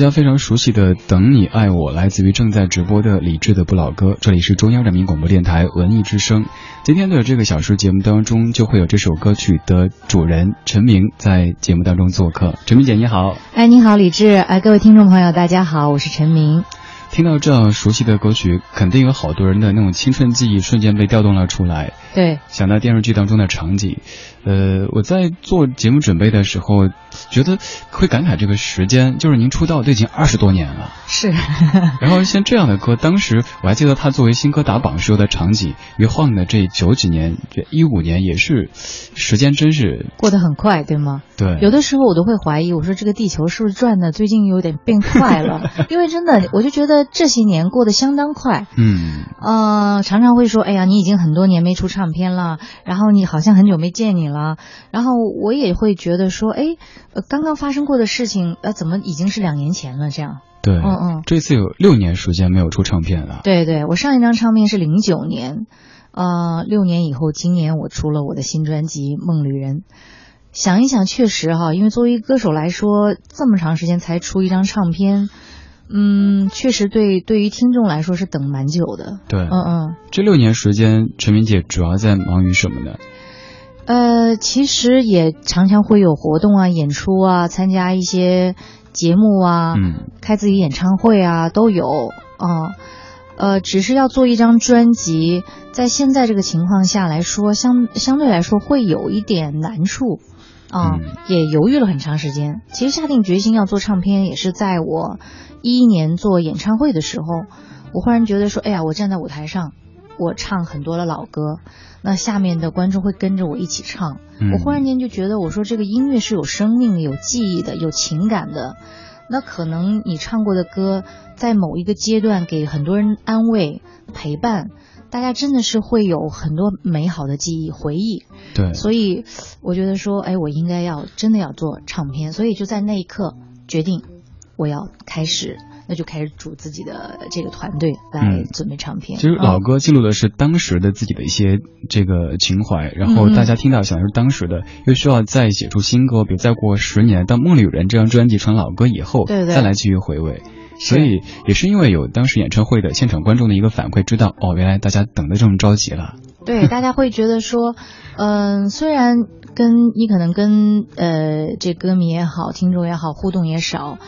家非常熟悉的《等你爱我》来自于正在直播的李志的不老歌，这里是中央人民广播电台文艺之声。今天的这个小时节目当中，就会有这首歌曲的主人陈明在节目当中做客。陈明姐你好，哎你好李志，哎各位听众朋友大家好，我是陈明。听到这样熟悉的歌曲，肯定有好多人的那种青春记忆瞬间被调动了出来。对，想到电视剧当中的场景。呃，我在做节目准备的时候，觉得会感慨这个时间，就是您出道都已经二十多年了。是。然后像这样的歌，当时我还记得他作为新歌打榜时候的场景，一晃的这九几年，这一五年也是，时间真是过得很快，对吗？对。有的时候我都会怀疑，我说这个地球是不是转的最近有点变快了？因为真的，我就觉得这些年过得相当快。嗯。呃，常常会说，哎呀，你已经很多年没出唱片了，然后你好像很久没见你。了，然后我也会觉得说，哎，呃，刚刚发生过的事情，呃，怎么已经是两年前了？这样，对，嗯嗯，这次有六年时间没有出唱片了。对对，我上一张唱片是零九年，呃，六年以后，今年我出了我的新专辑《梦旅人》。想一想，确实哈，因为作为歌手来说，这么长时间才出一张唱片，嗯，确实对对于听众来说是等蛮久的。对，嗯嗯，这六年时间，陈明姐主要在忙于什么呢？呃，其实也常常会有活动啊、演出啊，参加一些节目啊，嗯，开自己演唱会啊，都有啊。呃，只是要做一张专辑，在现在这个情况下来说，相相对来说会有一点难处啊，也犹豫了很长时间。其实下定决心要做唱片，也是在我一一年做演唱会的时候，我忽然觉得说，哎呀，我站在舞台上，我唱很多的老歌。那下面的观众会跟着我一起唱，我忽然间就觉得，我说这个音乐是有生命、有记忆的、有情感的。那可能你唱过的歌，在某一个阶段给很多人安慰、陪伴，大家真的是会有很多美好的记忆、回忆。对，所以我觉得说，哎，我应该要真的要做唱片，所以就在那一刻决定。我要开始。那就开始组自己的这个团队来准备唱片。其实老歌记录的是当时的自己的一些这个情怀，然后大家听到想的是当时的，又需要再写出新歌，比如再过十年，当《梦里有人》这张专辑成老歌以后，对对，再来继续回味。所以也是因为有当时演唱会的现场观众的一个反馈，知道哦，原来大家等的这么着急了。对，大家会觉得说，嗯，虽然跟你可能跟呃这歌迷也好，听众也好，互动也少。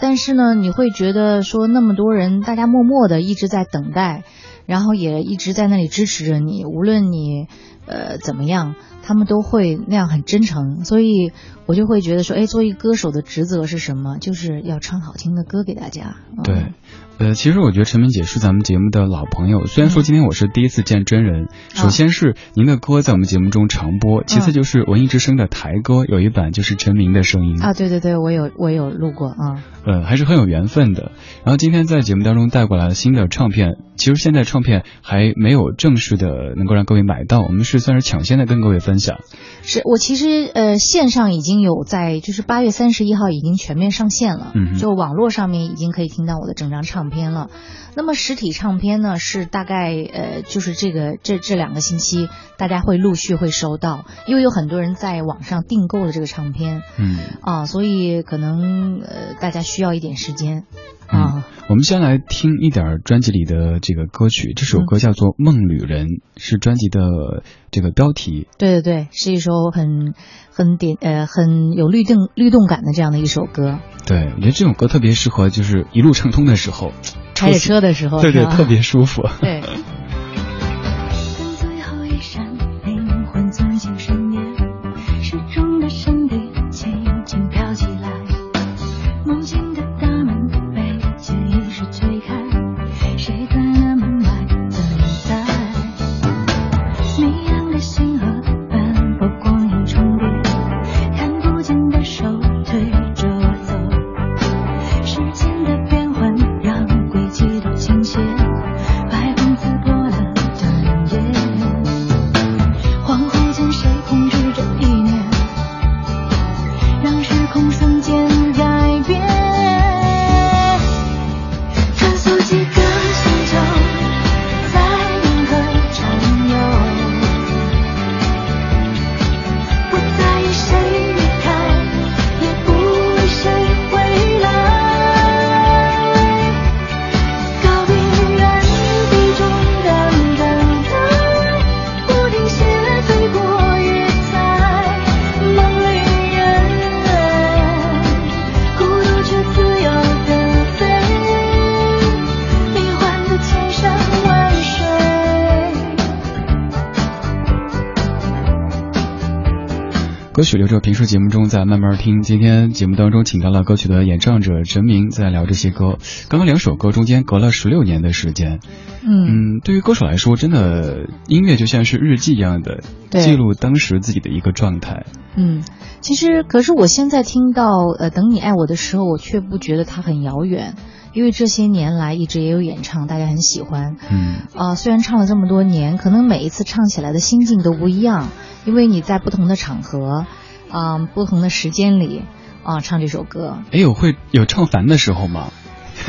但是呢，你会觉得说那么多人，大家默默的一直在等待，然后也一直在那里支持着你，无论你呃怎么样，他们都会那样很真诚，所以我就会觉得说，哎，作为歌手的职责是什么？就是要唱好听的歌给大家。对。呃，其实我觉得陈明姐是咱们节目的老朋友。虽然说今天我是第一次见真人，首先是您的歌在我们节目中常播，其次就是文艺之声的台歌有一版就是陈明的声音啊。对对对，我有我有录过啊。呃，还是很有缘分的。然后今天在节目当中带过来了新的唱片，其实现在唱片还没有正式的能够让各位买到，我们是算是抢先的跟各位分享。是我其实呃线上已经有在，就是八月三十一号已经全面上线了，嗯，就网络上面已经可以听到我的整张唱。唱片了，那么实体唱片呢？是大概呃，就是这个这这两个星期，大家会陆续会收到，因为有很多人在网上订购了这个唱片，嗯啊，所以可能呃大家需要一点时间啊。我们先来听一点专辑里的这个歌曲，这首歌叫做《梦旅人》，是专辑的这个标题。对对对，是一首很很点呃很有律动律动感的这样的一首歌。对，我觉得这首歌特别适合，就是一路畅通的时候，开着车的时候，对对，特别舒服。对。曲留着平时节目中再慢慢听。今天节目当中请到了歌曲的演唱者陈明，在聊这些歌。刚刚两首歌中间隔了十六年的时间，嗯，对于歌手来说，真的音乐就像是日记一样的，记录当时自己的一个状态。嗯，其实可是我现在听到呃，等你爱我的时候，我却不觉得它很遥远。因为这些年来一直也有演唱，大家很喜欢。嗯啊，虽然唱了这么多年，可能每一次唱起来的心境都不一样，因为你在不同的场合，啊，不同的时间里啊唱这首歌。哎，有会有唱烦的时候吗？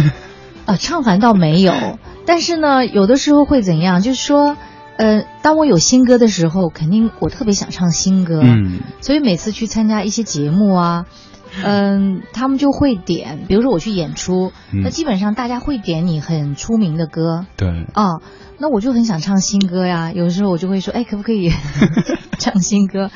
啊，唱烦倒没有，但是呢，有的时候会怎样？就是说，呃，当我有新歌的时候，肯定我特别想唱新歌。嗯，所以每次去参加一些节目啊。嗯，他们就会点，比如说我去演出，那基本上大家会点你很出名的歌。对。啊，那我就很想唱新歌呀，有时候我就会说，哎，可不可以 唱新歌？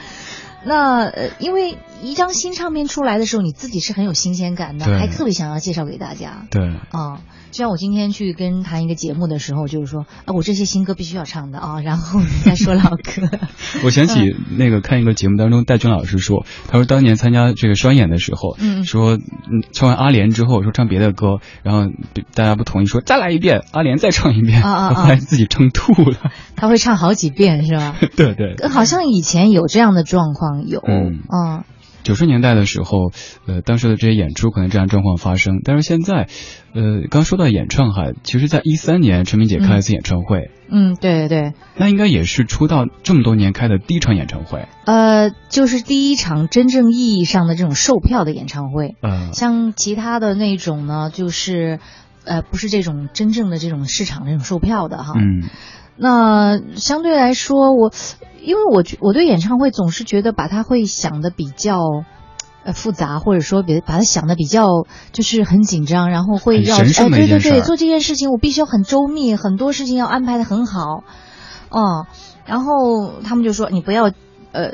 那呃，因为一张新唱片出来的时候，你自己是很有新鲜感的，还特别想要介绍给大家。对。啊。就像我今天去跟谈一个节目的时候，就是说啊，我这些新歌必须要唱的啊，然后你再说老歌。我想起那个看一个节目当中，戴军老师说，他说当年参加这个双演的时候，嗯，说嗯唱完阿莲之后，说唱别的歌，然后大家不同意，说再来一遍，阿莲再唱一遍，啊啊啊，后来自己唱吐了。他会唱好几遍是吧？对对。好像以前有这样的状况，有，嗯嗯。九十年代的时候，呃，当时的这些演出可能这样状况发生，但是现在，呃，刚说到演唱哈，其实在一三年陈明姐开了一次演唱会，嗯，对对，那应该也是出道这么多年开的第一场演唱会，呃，就是第一场真正意义上的这种售票的演唱会，嗯，像其他的那种呢，就是，呃，不是这种真正的这种市场这种售票的哈，嗯那相对来说，我因为我觉我对演唱会总是觉得把它会想的比较。呃，复杂或者说别把它想的比较就是很紧张，然后会要哎，对对对，做这件事情我必须要很周密，很多事情要安排的很好，哦，然后他们就说你不要呃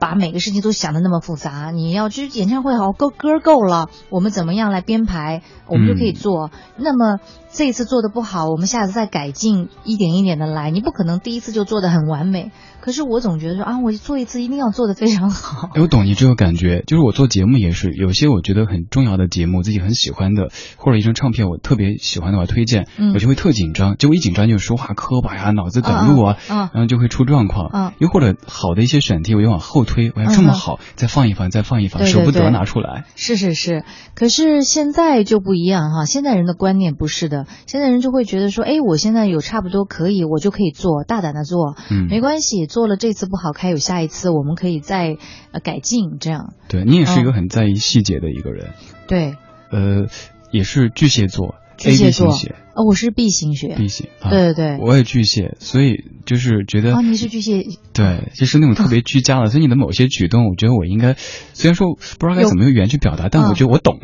把每个事情都想的那么复杂，你要就是演唱会好歌歌够了，我们怎么样来编排，我们就可以嗯做。那么这一次做的不好，我们下次再改进，一点一点的来。你不可能第一次就做的很完美。可是我总觉得说啊，我做一次一定要做的非常好。哎，我懂你这个感觉，就是我做节目也是，有些我觉得很重要的节目，自己很喜欢的，或者一张唱片我特别喜欢的，话推荐，嗯有些会特紧张，结果一紧张就说话磕巴呀，脑子短路啊，嗯嗯然后就会出状况。嗯又或者好的一些选题，我就往后推，我要这么好，再放一放，再放一放，对对舍不得拿出来。是是是，可是现在就不一样哈，现在人的观念不是的，现在人就会觉得说，哎，我现在有差不多可以，我就可以做，大胆的做，嗯，没关系，做了这次不好，开有下一次，我们可以再呃改进，这样。对你也是一个嗯。很在意细节的一个人，对。呃，也是巨蟹座巨蟹座。哦，我是 B 型血，，B 型，啊、对对。对。我也巨蟹，所以就是觉得哦，你是巨蟹，对，就是那种特别居家的，所以你的某些举动，我觉得我应该，虽然说不知道该怎么用语言去表达，但我嗯觉得我懂。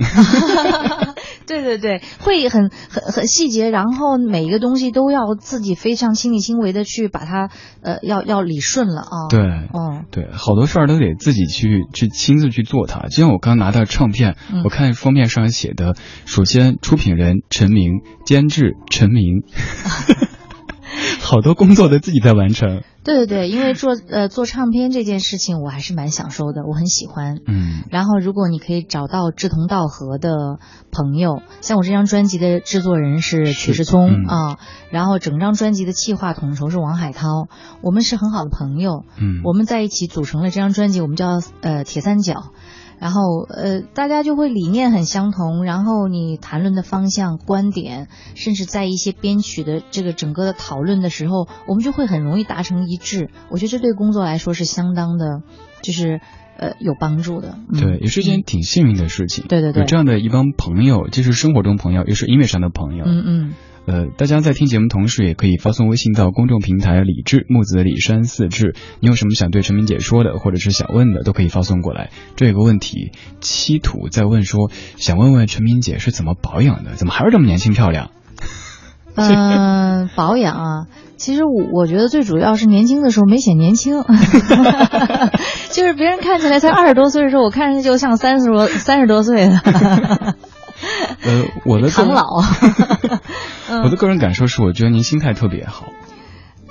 对对对，会很很很细节，然后每一个东西都要自己非常亲力亲为的去把它呃要要理顺了啊。对，哦，对，好多事儿都得自己去去亲自去做它。就像我刚拿到唱片，嗯我看封面上写的，首先出品人陈明，监制陈明，好多工作都自己在完成。对对对，因为做呃做唱片这件事情，我还是蛮享受的，我很喜欢。嗯然后，如果你可以找到志同道合的朋友，像我这张专辑的制作人是曲世聪嗯啊，然后整张专辑的企划统筹是王海涛，我们是很好的朋友，嗯，我们在一起组成了这张专辑，我们叫呃铁三角。然后呃，大家就会理念很相同，然后你谈论的方向、观点，甚至在一些编曲的这个整个的讨论的时候，我们就会很容易达成一致。我觉得这对工作来说是相当的，就是呃有帮助的。嗯、对，也是一件挺幸运的事情。对对对有这样的一帮朋友，既是生活中朋友，又是音乐上的朋友。嗯嗯呃，大家在听节目同时，也可以发送微信到公众平台“李志木子李山四志”。你有什么想对陈明姐说的，或者是想问的，都可以发送过来。这有个问题，七土在问说，想问问陈明姐是怎么保养的？怎么还是这么年轻漂亮？嗯、保养啊，其实我我觉得最主要是年轻的时候没显年轻，就是别人看起来才二十多岁的时候，我看上去就像三十多三十多岁的。呃，我的唐老，嗯我的个人感受是，我觉得您心态特别好。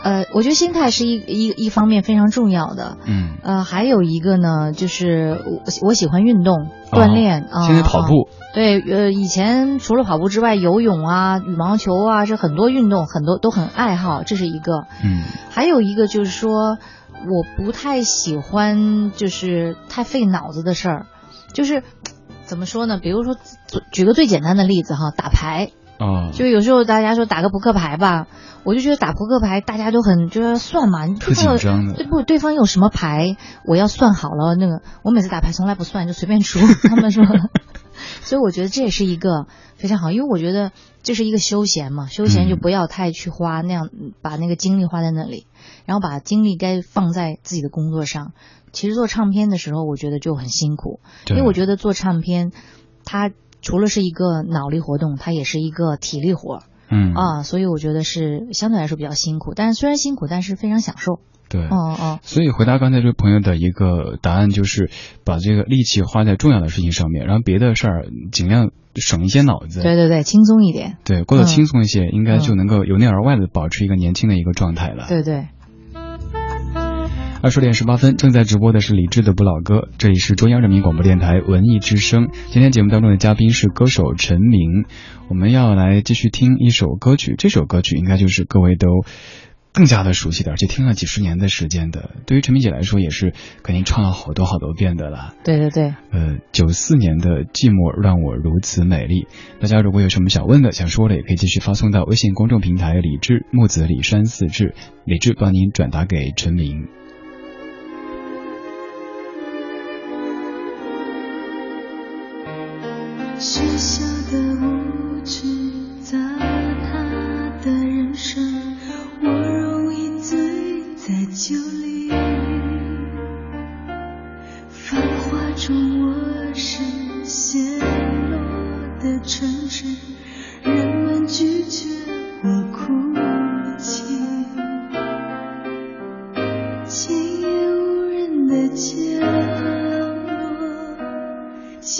呃，我觉得心态是一一一方面非常重要的。嗯，呃，还有一个呢，就是我我喜欢运动锻炼啊。现在跑步，啊对，呃，以前除了跑步之外，游泳啊、羽毛球啊，这很多运动，很多都很爱好，这是一个。嗯还有一个就是说，我不太喜欢就是太费脑子的事儿，就是怎么说呢？比如说，举举个最简单的例子哈，打牌。啊，就有时候大家说打个扑克牌吧，我就觉得打扑克牌大家都很就是算嘛，你特对方有紧张的对不？对方有什么牌，我要算好了。那个我每次打牌从来不算，就随便出。他们说，所以我觉得这也是一个非常好，因为我觉得这是一个休闲嘛，休闲就嗯不要太去花那样，把那个精力花在那里，然后把精力该放在自己的工作上。其实做唱片的时候，我觉得就很辛苦，因为我觉得做唱片，它除了是一个脑力活动，它也是一个体力活儿。嗯。啊，所以我觉得是相对来说比较辛苦，但是虽然辛苦，但是非常享受。对，哦哦，所以回答刚才这位朋友的一个答案就是，把这个力气花在重要的事情上面，然后别的事儿尽量省一些脑子。对对对，轻松一点。对，过得嗯。轻松一些，应该就能够由内而外的保持一个年轻的一个状态了。对对，二十点十八分，正在直播的是李志的不老歌，这里是中央人民广播电台文艺之声。今天节目当中的嘉宾是歌手陈明，我们要来继续听一首歌曲，这首歌曲应该就是各位都更加的熟悉的，而且听了几十年的时间的。对于陈明姐来说，也是肯定唱了好多好多遍的了。对对对。呃，九四年的寂寞让我如此美丽。大家如果有什么想问的、想说的，也可以继续发送到微信公众平台“李志木子李山四志”，李志帮您转达给陈明。喧嚣的无知，糟蹋的人生，我容易醉在酒里。繁华中，我是陷落的城市，人们拒绝我哭泣。今夜无人的角落，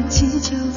的祈求，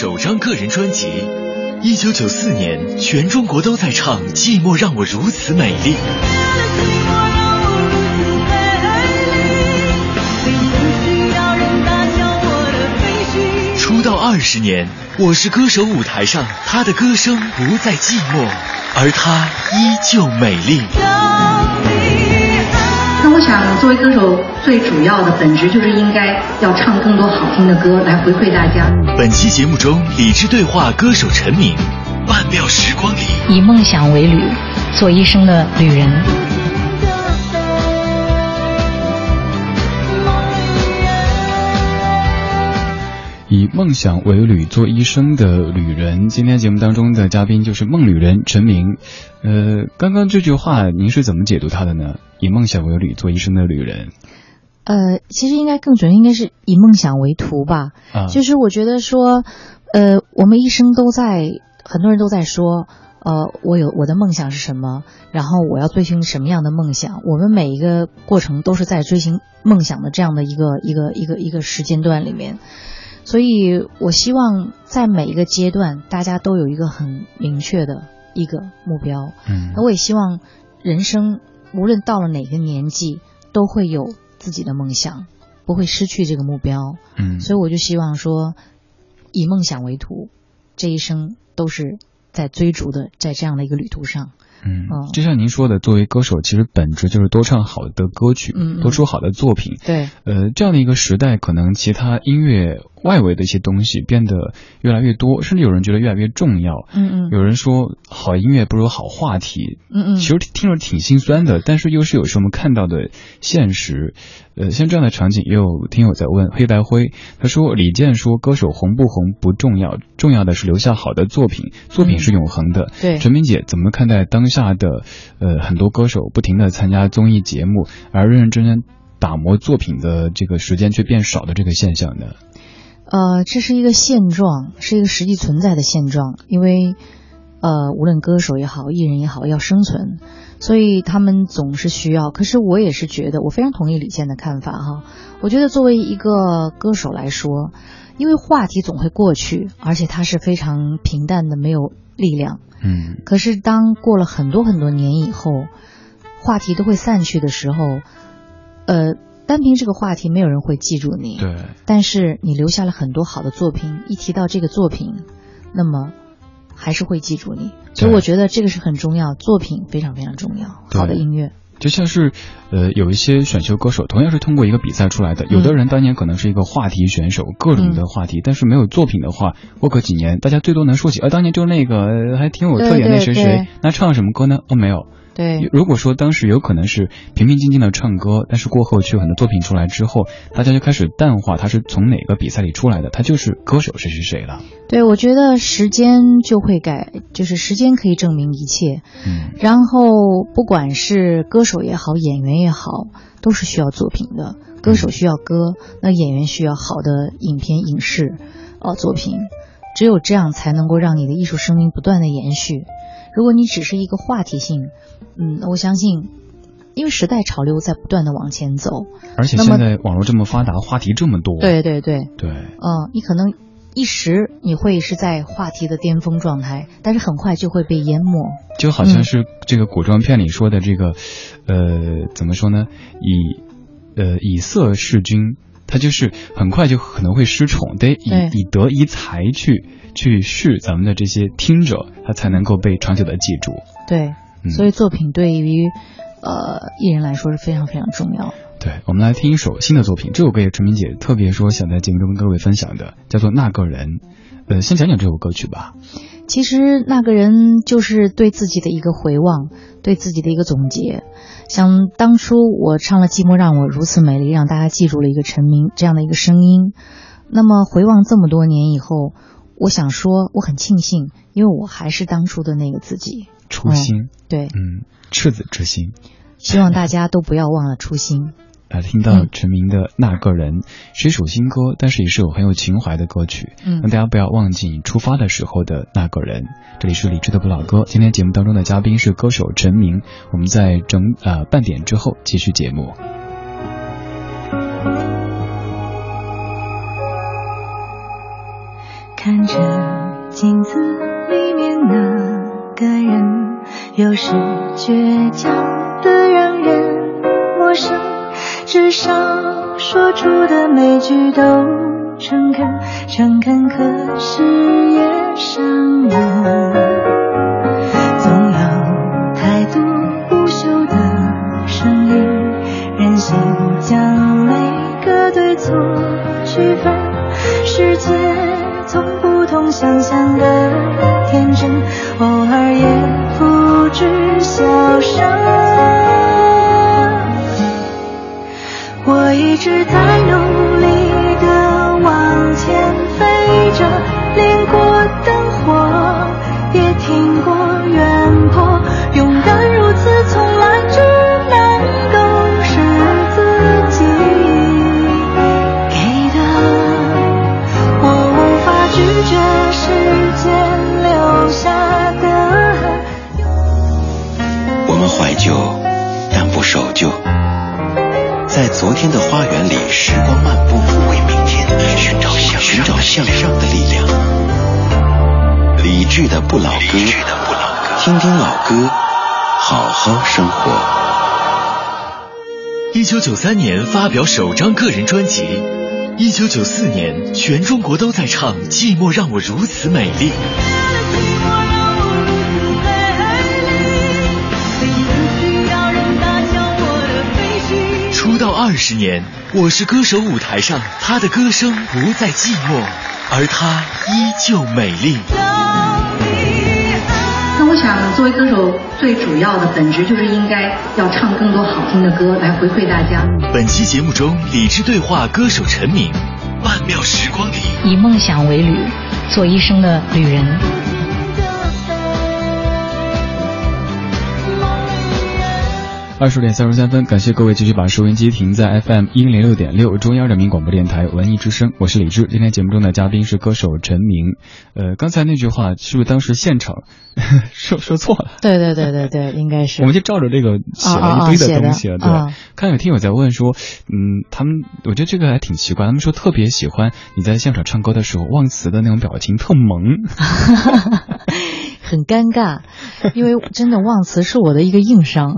首张个人专辑，一九九四年全中国都在唱《寂寞让我如此美丽》。出道二十年，《我是歌手》舞台上，他的歌声不再寂寞，而他依旧美丽。那我想，作为歌手，最主要的本质就是应该要唱更多好听的歌来回馈大家。本期节目中，理智对话歌手陈明，《曼妙时光里》。以梦想为旅，做一生的旅人。以梦梦想为旅，做医生的旅人。今天节目当中的嘉宾就是梦旅人陈明。呃，刚刚这句话您是怎么解读他的呢？以梦想为旅，做医生的旅人。呃，其实应该更准，应该是以梦想为图吧。啊，就是我觉得说，呃，我们一生都在，很多人都在说，呃，我有我的梦想是什么，然后我要追寻什么样的梦想。我们每一个过程都是在追寻梦想的这样的一个一个一个一个时间段里面，所以我希望在每一个阶段，大家都有一个很明确的一个目标。嗯那我也希望人生无论到了哪个年纪，都会有自己的梦想，不会失去这个目标。嗯，所以我就希望说，以梦想为途，这一生都是在追逐的，在这样的一个旅途上。嗯嗯，就像您说的，作为歌手，其实本质就是多唱好的歌曲，嗯嗯多出好的作品。对，呃，这样的一个时代，可能其他音乐外围的一些东西变得越来越多，甚至有人觉得越来越重要。嗯嗯有人说，好音乐不如好话题。嗯嗯，其实听着挺心酸的，但是又是有时候我们看到的现实。呃，像这样的场景，也有听友在问黑白灰，他说李健说歌手红不红不重要，重要的是留下好的作品，作品是永恒的。对陈明姐怎么看待当下的呃很多歌手不停的参加综艺节目，而认认真真打磨作品的这个时间却变少的这个现象呢？呃，这是一个现状，是一个实际存在的现状，因为呃，无论歌手也好，艺人也好，要生存，所以他们总是需要。可是我也是觉得，我非常同意李健的看法哈。我觉得作为一个歌手来说，因为话题总会过去，而且它是非常平淡的，没有力量。嗯可是当过了很多很多年以后，话题都会散去的时候，呃，单凭这个话题，没有人会记住你。对，但是你留下了很多好的作品，一提到这个作品，那么还是会记住你。所以我觉得这个是很重要，作品非常非常重要。好的音乐，就像是，呃，有一些选秀歌手，同样是通过一个比赛出来的。有的人当年可能是一个话题选手，各种的话题，但是没有作品的话，过个几年，大家最多能说起，呃，当年就那个呃还挺有特点，对对那谁谁，那唱什么歌呢？哦，没有。对如果说当时有可能是平平静静的唱歌，但是过后却有很多作品出来之后，大家就开始淡化他是从哪个比赛里出来的，他就是歌手谁谁谁了。对，我觉得时间就会改，就是时间可以证明一切。嗯然后不管是歌手也好，演员也好，都是需要作品的。歌手需要歌，那演员需要好的影片、影视，呃，作品。只有这样才能够让你的艺术生命不断的延续。如果你只是一个话题性，嗯，我相信，因为时代潮流在不断的往前走。而且现在网络这么发达，话题这么多。对对对，对，嗯，你可能一时你会是在话题的巅峰状态，但是很快就会被淹没。就好像是这个古装片里说的这个，呃，怎么说呢？以呃以色弑君，他就是很快就可能会失宠，得以以德以才去去试咱们的这些听者，他才能够被长久的记住。对，嗯所以作品对于呃艺人来说是非常非常重要。对，我们来听一首新的作品，这首歌也陈明姐特别说想在节目中跟各位分享的，叫做《那个人》。呃，先讲讲这首歌曲吧。其实那个人就是对自己的一个回望，对自己的一个总结。像当初我唱了《寂寞让我如此美丽》，让大家记住了一个陈明这样的一个声音。那么回望这么多年以后，我想说我很庆幸，因为我还是当初的那个自己。初心，对，嗯，赤子之心。希望大家都不要忘了初心。来听到陈明的《那个人》是一首新歌，但是也是有很有情怀的歌曲。嗯让大家不要忘记你出发的时候的那个人。这里是理智的不老歌，今天节目当中的嘉宾是歌手陈明。我们在整呃半点之后继续节目。看着镜子里面那个人，有时倔强的让人陌生，至少说出的每句都诚恳，诚恳可是也伤人。总有太多不朽的声音，任性将每个对错区分，世界直在努力的往前飞着，连过灯火也听过远坡，勇敢如此从来只能够是自己给的，我无法拒绝时间留下的痕。我们怀旧，但不守旧。在昨天的。时光漫步，为明天寻找向寻找向上的力量。理智的不老歌，听听老歌，好好生活。一九九三年发表首张个人专辑，一九九四年全中国都在唱《寂寞让我如此美丽》。出道二十年，《我是歌手》舞台上，她的歌声不再寂寞，而她依旧美丽。那我想，作为歌手，最主要的本质就是应该要唱更多好听的歌来回馈大家。本期节目中，理智对话歌手陈明，《曼妙时光里》。以梦想为旅，做一生的旅人。二十点三十三分，感谢各位继续把收音机停在 FM 一零六点六中央人民广播电台文艺之声，我是李志。今天节目中的嘉宾是歌手陈明。呃，刚才那句话是不是当时现场 说说错了？对对对对对，应该是。我们就照着这个写了一堆的东西了，对。看有听友在问说，嗯，他们我觉得这个还挺奇怪，他们说特别喜欢你在现场唱歌的时候忘词的那种表情，特萌。很尴尬，因为真的忘词是我的一个硬伤。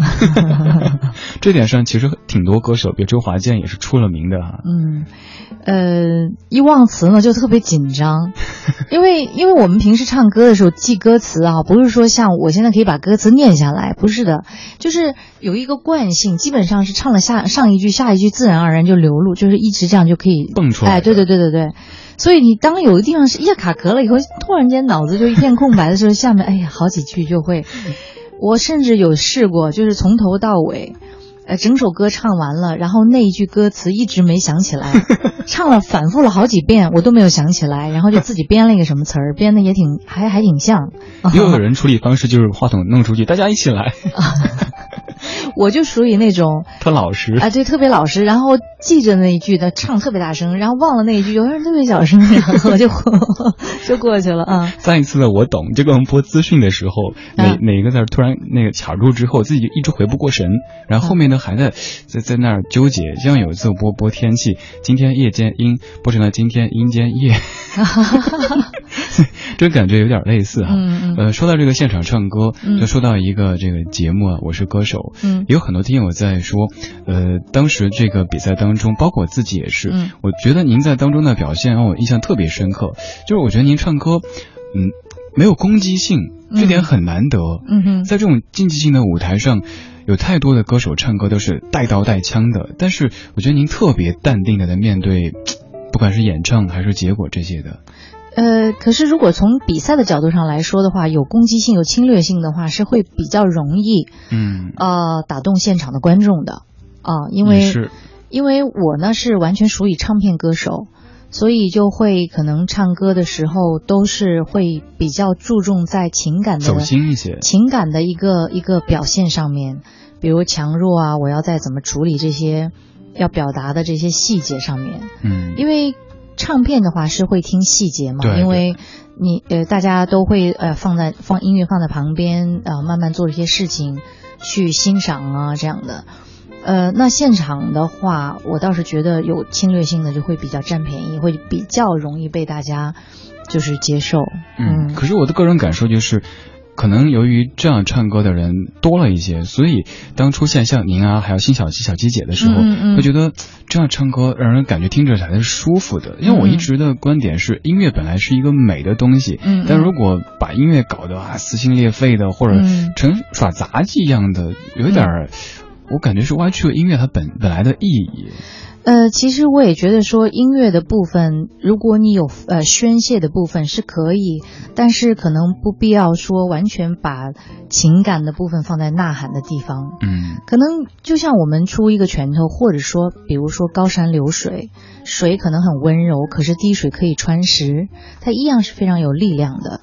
这点上其实挺多歌手，比如周华健也是出了名的哈。嗯，呃，一忘词呢就特别紧张，因为因为我们平时唱歌的时候记歌词啊，不是说像我现在可以把歌词念下来，不是的，就是有一个惯性，基本上是唱了下上一句下一句自然而然就流露，就是一直这样就可以蹦出来哎，对对对对对。所以你当有的地方是一下卡壳了以后，突然间脑子就一片空白的时候，下面哎呀好几句就会。我甚至有试过，就是从头到尾，呃，整首歌唱完了，然后那一句歌词一直没想起来，唱了反复了好几遍，我都没有想起来，然后就自己编了一个什么词儿，编的也挺还还挺像。又有 人处理方式就是话筒弄出去，大家一起来，我就属于那种特老实。啊，对，特别老实，然后记着那一句的唱特别大声，然后忘了那一句，有人特别小声，然后就就过去了啊。上一次的我懂，就跟我们播资讯的时候，哪嗯哪一个字突然那个卡住之后，自己就一直回不过神，然后后面呢还在在在那儿纠结。像有一次播播天气，今天夜间阴播成了今天阴间夜，这感觉有点类似哈。呃，说到这个现场唱歌，嗯就说到一个这个节目啊，我是歌手，嗯。也有很多听友在说，呃，当时这个比赛当中，包括我自己也是，嗯。我觉得您在当中的表现让我印象特别深刻，就是我觉得您唱歌，嗯，没有攻击性，这点很难得。嗯哼，在这种竞技性的舞台上，有太多的歌手唱歌都是带刀带枪的，但是我觉得您特别淡定的在面对，不管是演唱还是结果这些的。呃，可是如果从比赛的角度上来说的话，有攻击性、有侵略性的话，是会比较容易嗯，呃打动现场的观众的。啊、因为是，因为我呢是完全属于唱片歌手，所以就会可能唱歌的时候都是会比较注重在情感的走心一些。情感的一个一个表现上面，比如强弱啊，我要再怎么处理这些要表达的这些细节上面，嗯，因为唱片的话是会听细节嘛，对因为你呃大家都会呃放在放音乐放在旁边呃慢慢做一些事情去欣赏啊这样的。呃，那现场的话，我倒是觉得有侵略性的就会比较占便宜，会比较容易被大家就是接受。嗯，可是我的个人感受就是，可能由于这样唱歌的人多了一些，所以当出现像您啊，还有辛晓琪、小琪姐的时候，嗯嗯会觉得这样唱歌让人感觉听着才是舒服的。因为我一直的观点是，音乐本来是一个美的东西，嗯嗯但如果把音乐搞得啊撕心裂肺的，或者嗯成耍杂技一样的，有点儿。我感觉是歪曲了音乐它本本来的意义。呃，其实我也觉得说音乐的部分，如果你有呃宣泄的部分是可以，但是可能不必要说完全把情感的部分放在呐喊的地方。嗯可能就像我们出一个拳头，或者说，比如说高山流水，水可能很温柔，可是滴水可以穿石，它一样是非常有力量的。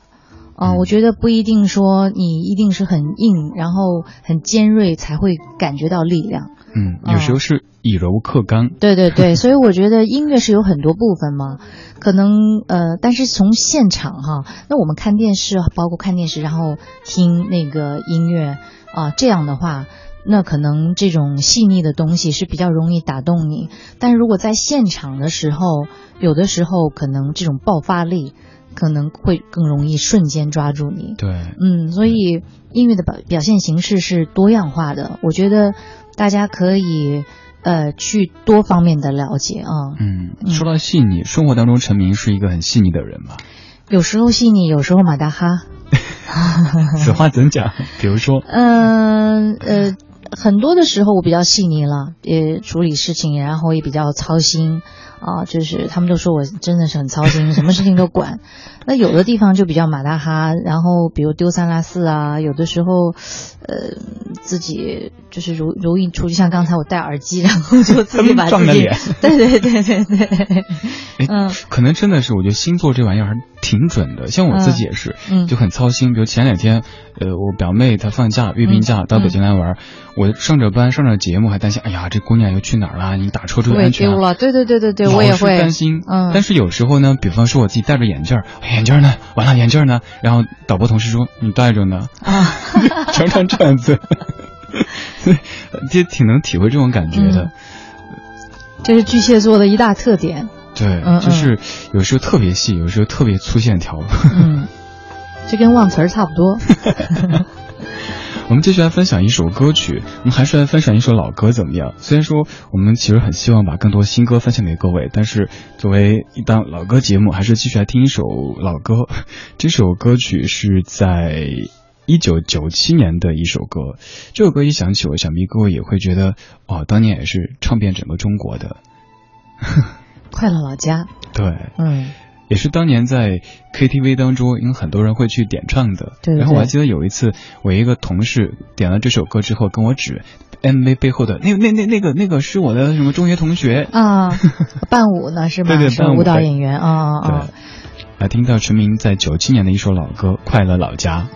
啊、嗯我觉得不一定说你一定是很硬，然后很尖锐才会感觉到力量。嗯，有时候是以柔克刚。对对对，所以我觉得音乐是有很多部分嘛，可能呃，但是从现场哈，那我们看电视，包括看电视，然后听那个音乐啊、这样的话，那可能这种细腻的东西是比较容易打动你。但如果在现场的时候，有的时候可能这种爆发力可能会更容易瞬间抓住你。对，嗯，所以音乐的表表现形式是多样化的，我觉得大家可以呃去多方面的了解啊。嗯，嗯说到细腻，生活当中陈明是一个很细腻的人吧。有时候细腻，有时候马大哈。此话怎讲？比如说，嗯呃很多的时候我比较细腻了，也处理事情，然后也比较操心啊、就是他们都说我真的是很操心，什么事情都管。那有的地方就比较马大哈，然后比如丢三落四啊，有的时候，呃，自己就是如如意出去，像刚才我戴耳机，然后就自己把自己撞了脸，对对对对对，哎，嗯可能真的是，我觉得星座这玩意儿还挺准的。像我自己也是，嗯就很操心。比如前两天，呃，我表妹她放假阅兵假、嗯到北京来玩，我上着班上着节目，还担心，哎呀，这姑娘又去哪儿了？你打车注意安全、啊。丢了，对对对对对，我也会担心，嗯但是有时候呢，比方说我自己戴着眼镜儿，哎眼镜呢？完了，眼镜呢？然后导播同事说你戴着呢，啊，常常这样子，就挺能体会这种感觉的。嗯这是巨蟹座的一大特点。对，嗯就是有时候特别细，有时候特别粗线条。嗯，这跟忘词儿差不多。我们继续来分享一首歌曲，我们还是来分享一首老歌怎么样？虽然说我们其实很希望把更多新歌分享给各位，但是作为一档老歌节目，还是继续来听一首老歌。这首歌曲是在一九九七年的一首歌，这首歌一响起，我想必各位也会觉得，哦，当年也是唱遍整个中国的。快乐老家，对，嗯，也是当年在 KTV 当中，因为很多人会去点唱的。对对对然后我还记得有一次，我一个同事点了这首歌之后，跟我指 MV 背后的那那那那个那个是我的什么中学同学。啊，伴舞呢是吗？对对伴舞演员啊啊对啊！，来听到陈明在九七年的一首老歌《快乐老家》。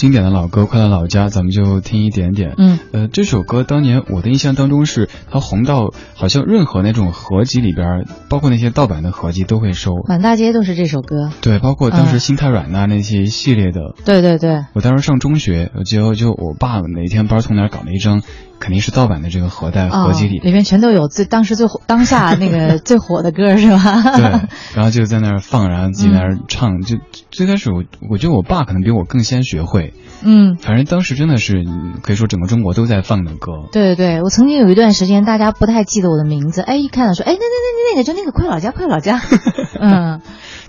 经典的老歌《快乐老家》，咱们就听一点点。嗯，呃，这首歌当年我的印象当中是它红到好像任何那种合集里边，包括那些盗版的合集都会收。满大街都是这首歌。对，包括当时嗯心太软呐、那些系列的，对对对，我当时上中学，我就就我爸哪天不知道从哪儿搞了一张，肯定是盗版的这个盒带合集里，啊里面全都有最当时最火当下那个最火的歌是吧？对，然后就在那儿放，然后自己在那儿唱。就最开始我我觉得我爸可能比我更先学会，嗯，反正当时真的是嗯可以说整个中国都在放的歌。对对对，我曾经有一段时间，大家不太记得我的名字，哎，一看到说，哎，那那那那个就那个快老家，快老家，嗯，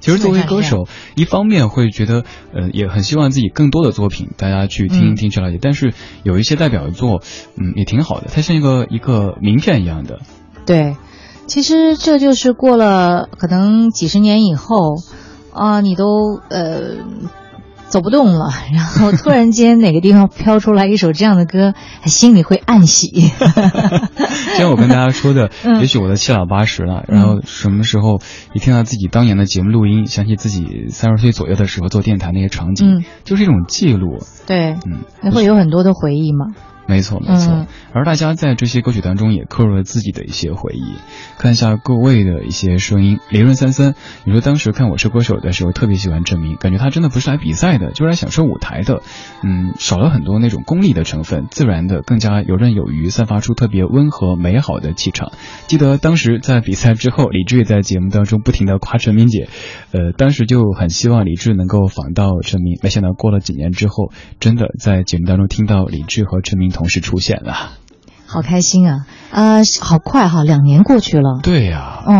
其实作为歌手，一方面会觉得，呃，也很希望自己更多的作品大家去听一听、去了解，但是有一些代表作，嗯，也挺好的，它像一个一个名片一样的。对，其实这就是过了可能几十年以后，啊，你都呃走不动了，然后突然间哪个地方飘出来一首这样的歌，心里会暗喜。像我跟大家说的，嗯也许我的七老八十了，然后什么时候一听到自己当年的节目录音，想起自己三十岁左右的时候做电台那些场景，嗯就是一种记录。对，嗯，你会有很多的回忆嘛。没错，没错。嗯而大家在这些歌曲当中也刻入了自己的一些回忆。看一下各位的一些声音，李润三三，你说当时看《我是歌手》的时候特别喜欢郑明，感觉他真的不是来比赛的，就是来享受舞台的。嗯，少了很多那种功利的成分，自然的更加游刃有余，散发出特别温和美好的气场。记得当时在比赛之后，李志也在节目当中不停的夸陈明姐，呃，当时就很希望李志能够访到陈明，没想到过了几年之后，真的在节目当中听到李志和陈明同时出现了。好开心啊！呃，好快哈，两年过去了。对呀、嗯，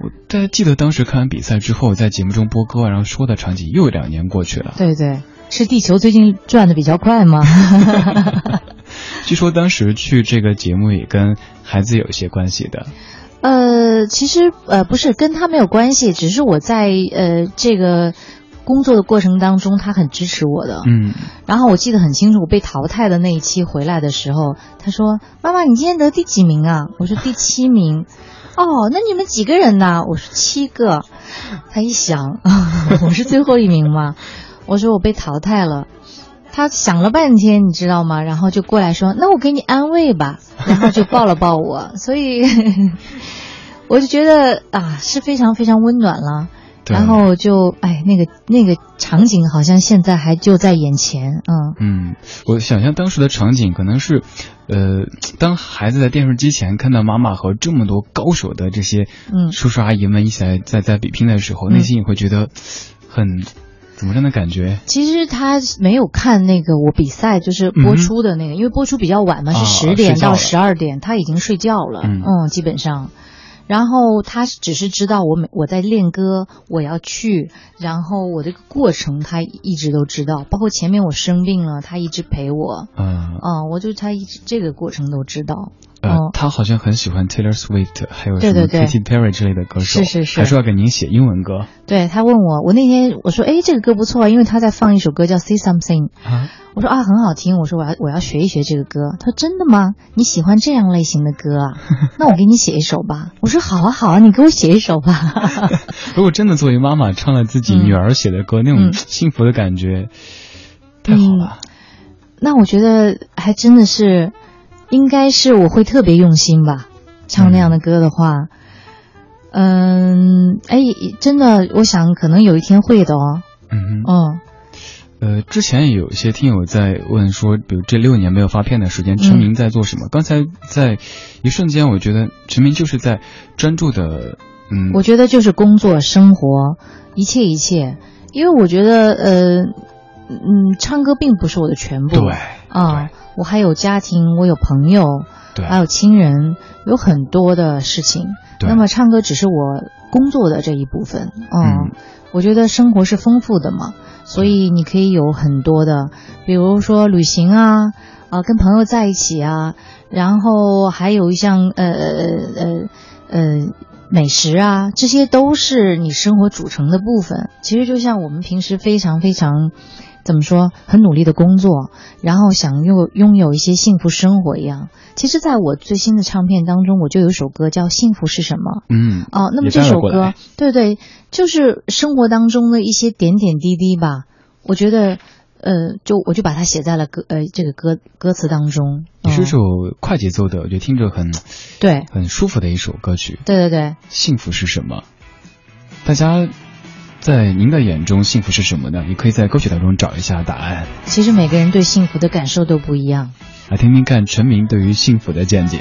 我大家记得当时看完比赛之后，在节目中播歌，然后说的场景又两年过去了。对对，是地球最近转的比较快吗？据说当时去这个节目也跟孩子有一些关系的。呃，其实呃不是跟他没有关系，只是我在呃这个工作的过程当中，他很支持我的。嗯，然后我记得很清楚，我被淘汰的那一期回来的时候，他说：“妈妈，你今天得第几名啊？”我说：“第七名。”哦，那你们几个人呢？我说七个。他一想，我是最后一名吗？我说我被淘汰了。他想了半天，你知道吗？然后就过来说：“那我给你安慰吧。”然后就抱了抱我，所以 我就觉得啊，是非常非常温暖了。对。然后就哎，那个那个场景好像现在还就在眼前，嗯。嗯，我想象当时的场景可能是，呃，当孩子在电视机前看到妈妈和这么多高手的这些嗯。叔叔阿姨们一起来在在比拼的时候，嗯。内心也会觉得很怎么样的感觉？其实他没有看那个我比赛，就是播出的那个，因为播出比较晚嘛，是十点到十二点，他已经睡觉了，嗯。嗯，基本上。然后他只是知道我每我在练歌，我要去，然后我这个过程他一直都知道，包括前面我生病了，他一直陪我，嗯、啊、我就他一直这个过程都知道，呃，哦他好像很喜欢 Taylor Swift，还有什么 Katy Perry 之类的歌手，是是是还说要给您写英文歌对他问我，我那天我说，哎，这个歌不错，因为他在放一首歌叫《Say Something》，啊。我说啊，很好听。我说我要我要学一学这个歌。他说真的吗？你喜欢这样类型的歌啊？那我给你写一首吧。我说好啊好啊，你给我写一首吧。如果真的作为妈妈唱了自己女儿写的歌，那种嗯幸福的感觉，太好了。那我觉得还真的是，应该是我会特别用心吧。唱那样的歌的话，嗯，哎，真的，我想可能有一天会的哦。嗯哼。嗯呃，之前也有一些听友在问说，比如这六年没有发片的时间，陈明在做什么？刚才在一瞬间，我觉得陈明就是在专注的，嗯，我觉得就是工作、生活，一切一切。因为我觉得，呃，嗯，唱歌并不是我的全部。对啊，我还有家庭，我有朋友，对还有亲人，有很多的事情。那么唱歌只是我工作的这一部分。嗯，嗯我觉得生活是丰富的嘛，所以你可以有很多的，比如说旅行啊，啊，跟朋友在一起啊，然后还有一项呃呃呃美食啊，这些都是你生活组成的部分。其实就像我们平时非常非常怎么说，很努力的工作，然后想拥拥有一些幸福生活一样。其实，在我最新的唱片当中，我就有一首歌叫《幸福是什么》。嗯，哦，那么这首歌对对，就是生活当中的一些点点滴滴吧。我觉得，呃，就我就把它写在了歌呃这个歌歌词当中。嗯也是首快节奏的，我觉得听着很对很舒服的一首歌曲。对对对，幸福是什么？大家在您的眼中，幸福是什么呢？也可以在歌曲当中找一下答案。其实每个人对幸福的感受都不一样。来听听看陈明对于幸福的见解。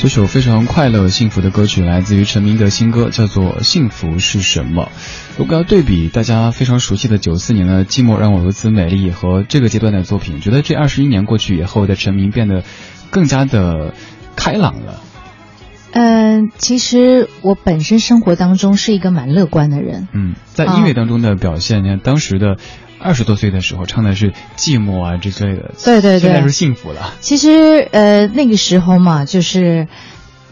这首非常快乐、幸福的歌曲来自于陈明的新歌，叫做《幸福是什么》。如果要对比大家非常熟悉的九四年的《寂寞让我如此美丽》和这个阶段的作品，觉得这二十一年过去以后的陈明变得更加的开朗了。嗯，其实我本身生活当中是一个蛮乐观的人。嗯，在音乐当中的表现，你看当时的二十多岁的时候唱的是寂寞啊之类的，对对对，现在是幸福了。其实呃那个时候嘛，就是。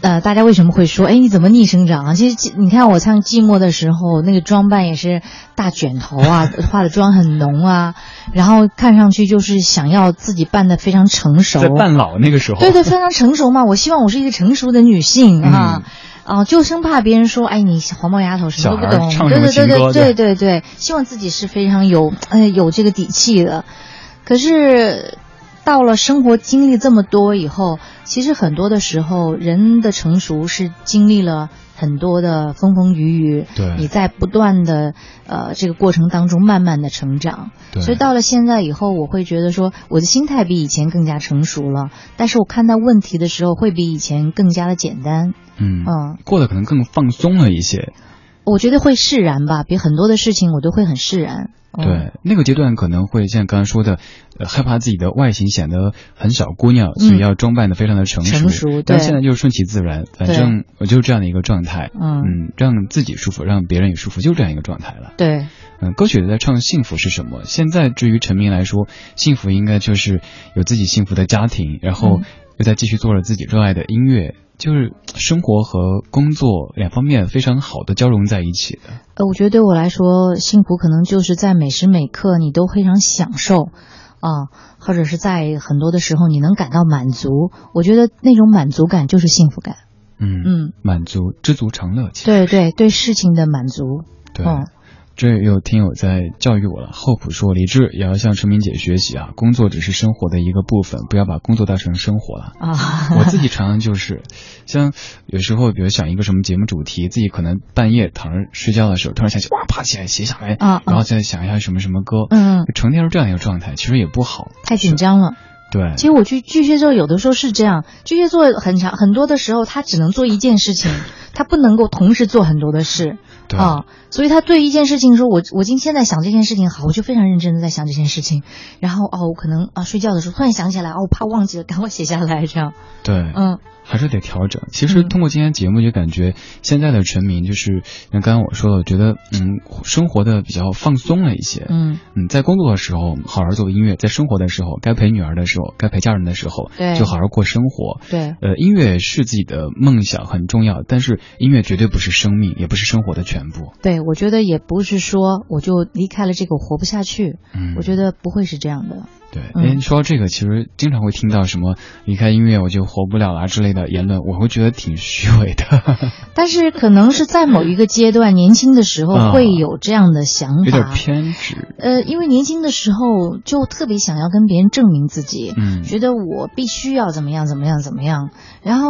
呃，大家为什么会说，哎，你怎么逆生长啊？其实你看我唱《寂寞》的时候，那个装扮也是大卷头啊，化的妆很浓啊，然后看上去就是想要自己扮的非常成熟，在扮老那个时候，对对，非常成熟嘛。我希望我是一个成熟的女性啊，啊，就生怕别人说，哎，你黄毛丫头什么都不懂，对对对对对对对，希望自己是非常有呃有这个底气的。可是到了生活经历这么多以后。其实很多的时候，人的成熟是经历了很多的风风雨雨。对，你在不断的呃这个过程当中，慢慢的成长。对，所以到了现在以后，我会觉得说，我的心态比以前更加成熟了。但是我看待问题的时候，会比以前更加的简单。嗯嗯，过得可能更放松了一些。我觉得会释然吧，比很多的事情我都会很释然。对，那个阶段可能会像刚刚说的，呃，害怕自己的外形显得很小姑娘，所以要装扮的非常的成熟。成熟，但现在就是顺其自然，反正我就是这样的一个状态。嗯嗯，让自己舒服，让别人也舒服，就这样一个状态了。对，嗯，歌曲在唱幸福是什么？现在至于陈明来说，幸福应该就是有自己幸福的家庭，然后又在继续做着自己热爱的音乐。就是生活和工作两方面非常好的交融在一起的。呃，我觉得对我来说，幸福可能就是在每时每刻你都非常享受，啊，或者是在很多的时候你能感到满足。我觉得那种满足感就是幸福感。嗯嗯，满足、知足常乐。对对对，事情的满足。对。这有听友在教育我了，厚朴说李志也要向陈明姐学习啊，工作只是生活的一个部分，不要把工作当成生活了啊。我自己常常就是，像有时候比如想一个什么节目主题，自己可能半夜躺着睡觉的时候，突然想起哇，爬起来写下来啊，然后再想一下什么什么歌，嗯，成天是这样一个状态，其实也不好，太紧张了。对，其实我去巨蟹座有的时候是这样，巨蟹座很长很多的时候，他只能做一件事情，他不能够同时做很多的事。啊，所以他对一件事情说：“我我今天在想这件事情，好，我就非常认真的在想这件事情。然后哦，我可能啊睡觉的时候突然想起来，哦，我怕忘记了，赶快写下来，这样。对，嗯，还是得调整。其实通过今天节目，就感觉现在的陈明就是像刚刚我说的，觉得嗯，生活的比较放松了一些。嗯嗯，在工作的时候好好做音乐，在生活的时候该陪女儿的时候，该陪家人的时候，对，就好好过生活。对，呃，音乐是自己的梦想很重要，但是音乐绝对不是生命，也不是生活的全部。对，我。觉得也不是说我就离开了这个我活不下去，嗯，我觉得不会是这样的。对，哎，说到这个，其实经常会听到什么离开音乐我就活不了了之类的言论，我会觉得挺虚伪的。但是可能是在某一个阶段，年轻的时候 会有这样的想法，有点偏执。呃，因为年轻的时候就特别想要跟别人证明自己，嗯，觉得我必须要怎么样怎么样怎么样，然后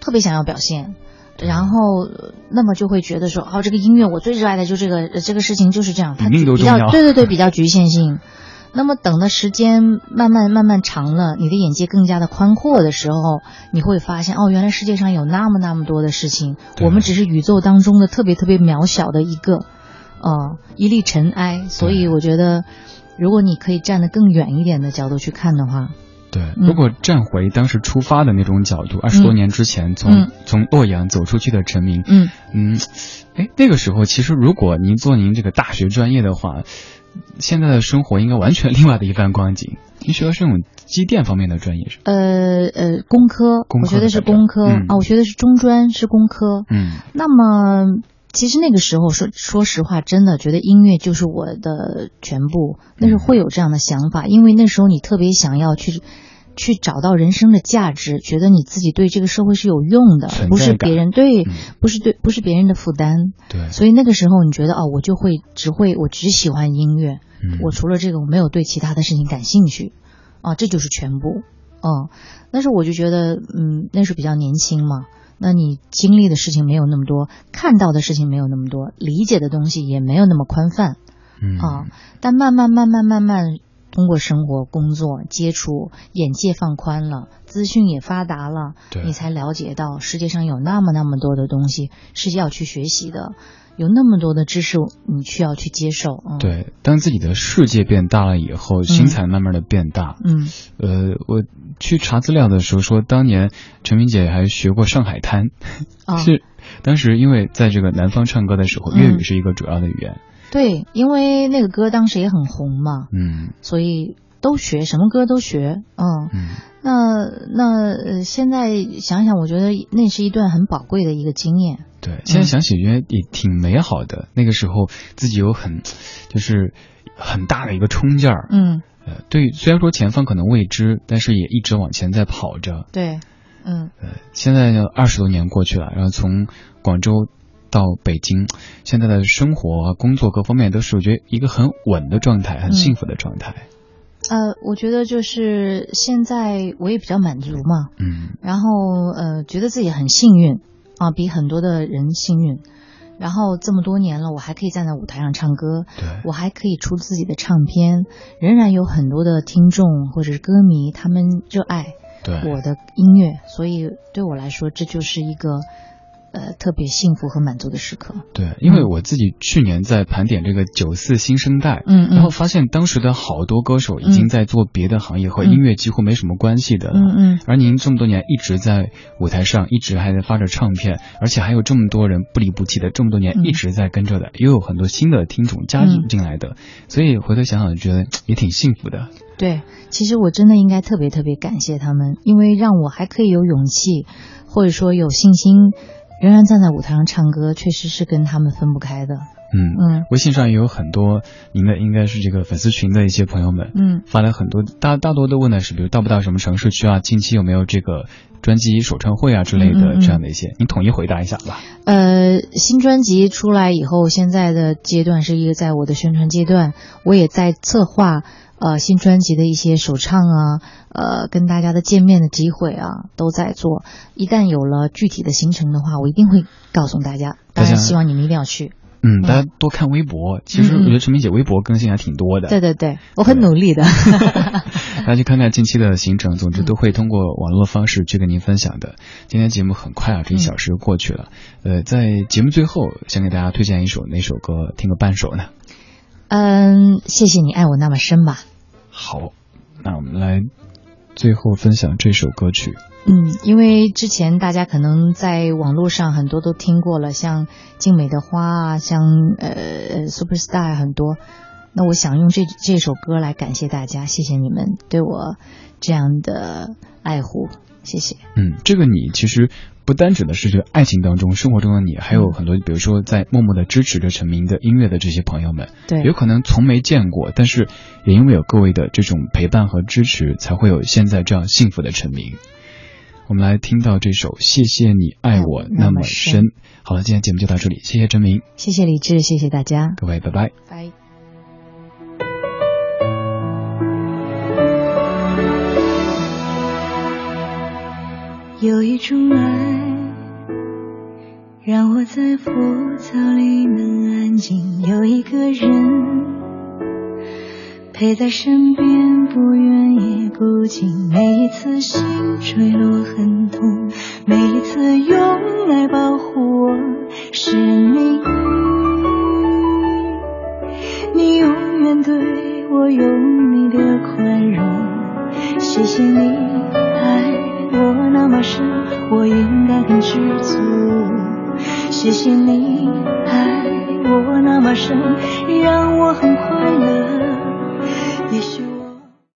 特别想要表现。然后，那么就会觉得说，哦，这个音乐我最热爱的就这个这个事情就是这样，它比较对对对比较局限性。那么等的时间慢慢慢慢长了，你的眼界更加的宽阔的时候，你会发现，哦，原来世界上有那么那么多的事情，我们只是宇宙当中的特别特别渺小的一个，呃，一粒尘埃。所以我觉得，如果你可以站得更远一点的角度去看的话。对，如果站回当时出发的那种角度，二十多年之前从从洛阳走出去的陈明，嗯。嗯，哎，那个时候其实如果您做您这个大学专业的话，现在的生活应该完全另外的一番光景。你学的是那种机电方面的专业是？呃呃，工科，我觉得是工科啊，我学的是中专，是工科。嗯，那么其实那个时候说说实话，真的觉得音乐就是我的全部，那时候会有这样的想法，因为那时候你特别想要去。去找到人生的价值，觉得你自己对这个社会是有用的，不是别人对，不是对，不是别人的负担。对，所以那个时候你觉得哦，我就会只会，我只喜欢音乐，我除了这个我没有对其他的事情感兴趣，啊，这就是全部。嗯，那时候我就觉得，嗯，那时候比较年轻嘛，那你经历的事情没有那么多，看到的事情没有那么多，理解的东西也没有那么宽泛。嗯啊，但慢慢慢慢慢慢。通过生活、工作、接触，眼界放宽了，资讯也发达了，你才了解到世界上有那么那么多的东西是要去学习的，有那么多的知识你需要去接受。嗯，，对，当自己的世界变大了以后，心才慢慢的变大。嗯呃，我去查资料的时候说，当年陈明姐还学过上海滩，啊，是当时因为在这个南方唱歌的时候，嗯粤语是一个主要的语言。对，因为那个歌当时也很红嘛，嗯所以都学，什么歌都学。嗯，嗯，那那呃，现在想想，我觉得那是一段很宝贵的一个经验。对，现在想起觉得也挺美好的。那个时候自己有很就是很大的一个冲劲儿。嗯，呃，对，虽然说前方可能未知，但是也一直往前在跑着。对，嗯呃，现在呢，二十多年过去了，然后从广州到北京，现在的生活啊、工作各方面都是我觉得一个很稳的状态，很嗯。幸福的状态。呃，我觉得就是现在我也比较满足嘛，嗯。然后呃，觉得自己很幸运啊，比很多的人幸运。然后这么多年了，我还可以站在舞台上唱歌，对。我还可以出自己的唱片，仍然有很多的听众或者是歌迷，他们热爱对，我的音乐，所以对我来说，这就是一个呃特别幸福和满足的时刻。对，因为我自己去年在盘点这个九四新生代，嗯嗯然后发现当时的好多歌手已经在做别的行业，和音乐几乎没什么关系的了。嗯嗯而您这么多年一直在舞台上，一直还在发着唱片，而且还有这么多人不离不弃的，这么多年嗯一直在跟着的，又有很多新的听众加入进来的，所以回头想想，觉得也挺幸福的。对，其实我真的应该特别特别感谢他们，因为让我还可以有勇气，或者说有信心，仍然站在舞台上唱歌，确实是跟他们分不开的。嗯嗯微信上也有很多您的应该是这个粉丝群的一些朋友们，嗯发来很多大大多都问的是，比如到不到什么城市去啊，近期有没有这个专辑首唱会啊之类嗯嗯嗯的这样的一些，您统一回答一下吧。呃，新专辑出来以后，现在的阶段是一个在我的宣传阶段，我也在策划呃新专辑的一些首唱啊，呃跟大家的见面的机会啊都在做。一旦有了具体的行程的话，我一定会告诉大家。当然，大家希望你们一定要去。嗯，大家多看微博，其实我觉得陈明姐微博更新还挺多的。对对对，我很努力的。大家去看看近期的行程，总之都会通过网络方式去跟您分享的。今天节目很快啊，这一小时就过去了。呃，在节目最后，想给大家推荐一首哪首歌，听个半首呢？嗯，谢谢你爱我那么深吧。好，那我们来最后分享这首歌曲。嗯，因为之前大家可能在网络上很多都听过了，像静美的花啊，像呃 Superstar 很多。那我想用这这首歌来感谢大家，谢谢你们对我这样的爱护，谢谢。嗯，这个你其实不单指的是这个爱情当中、生活中的你，还有很多，比如说在默默的支持着陈明的音乐的这些朋友们，对有可能从没见过，但是也因为有各位的这种陪伴和支持，才会有现在这样幸福的陈明。我们来听到这首《谢谢你爱我那么深》。好了，今天节目就到这里，谢谢陈明，谢谢李志，谢谢大家，各位，拜拜。拜。有一种爱，让我在浮躁里能安静；有一个人陪在身边，不远也不近。每一次心坠落很痛，每一次用爱保护我，是你。你永远对我有你的宽容，谢谢你爱我那么深，我应该很知足。谢谢你爱我那么深，让我很快乐。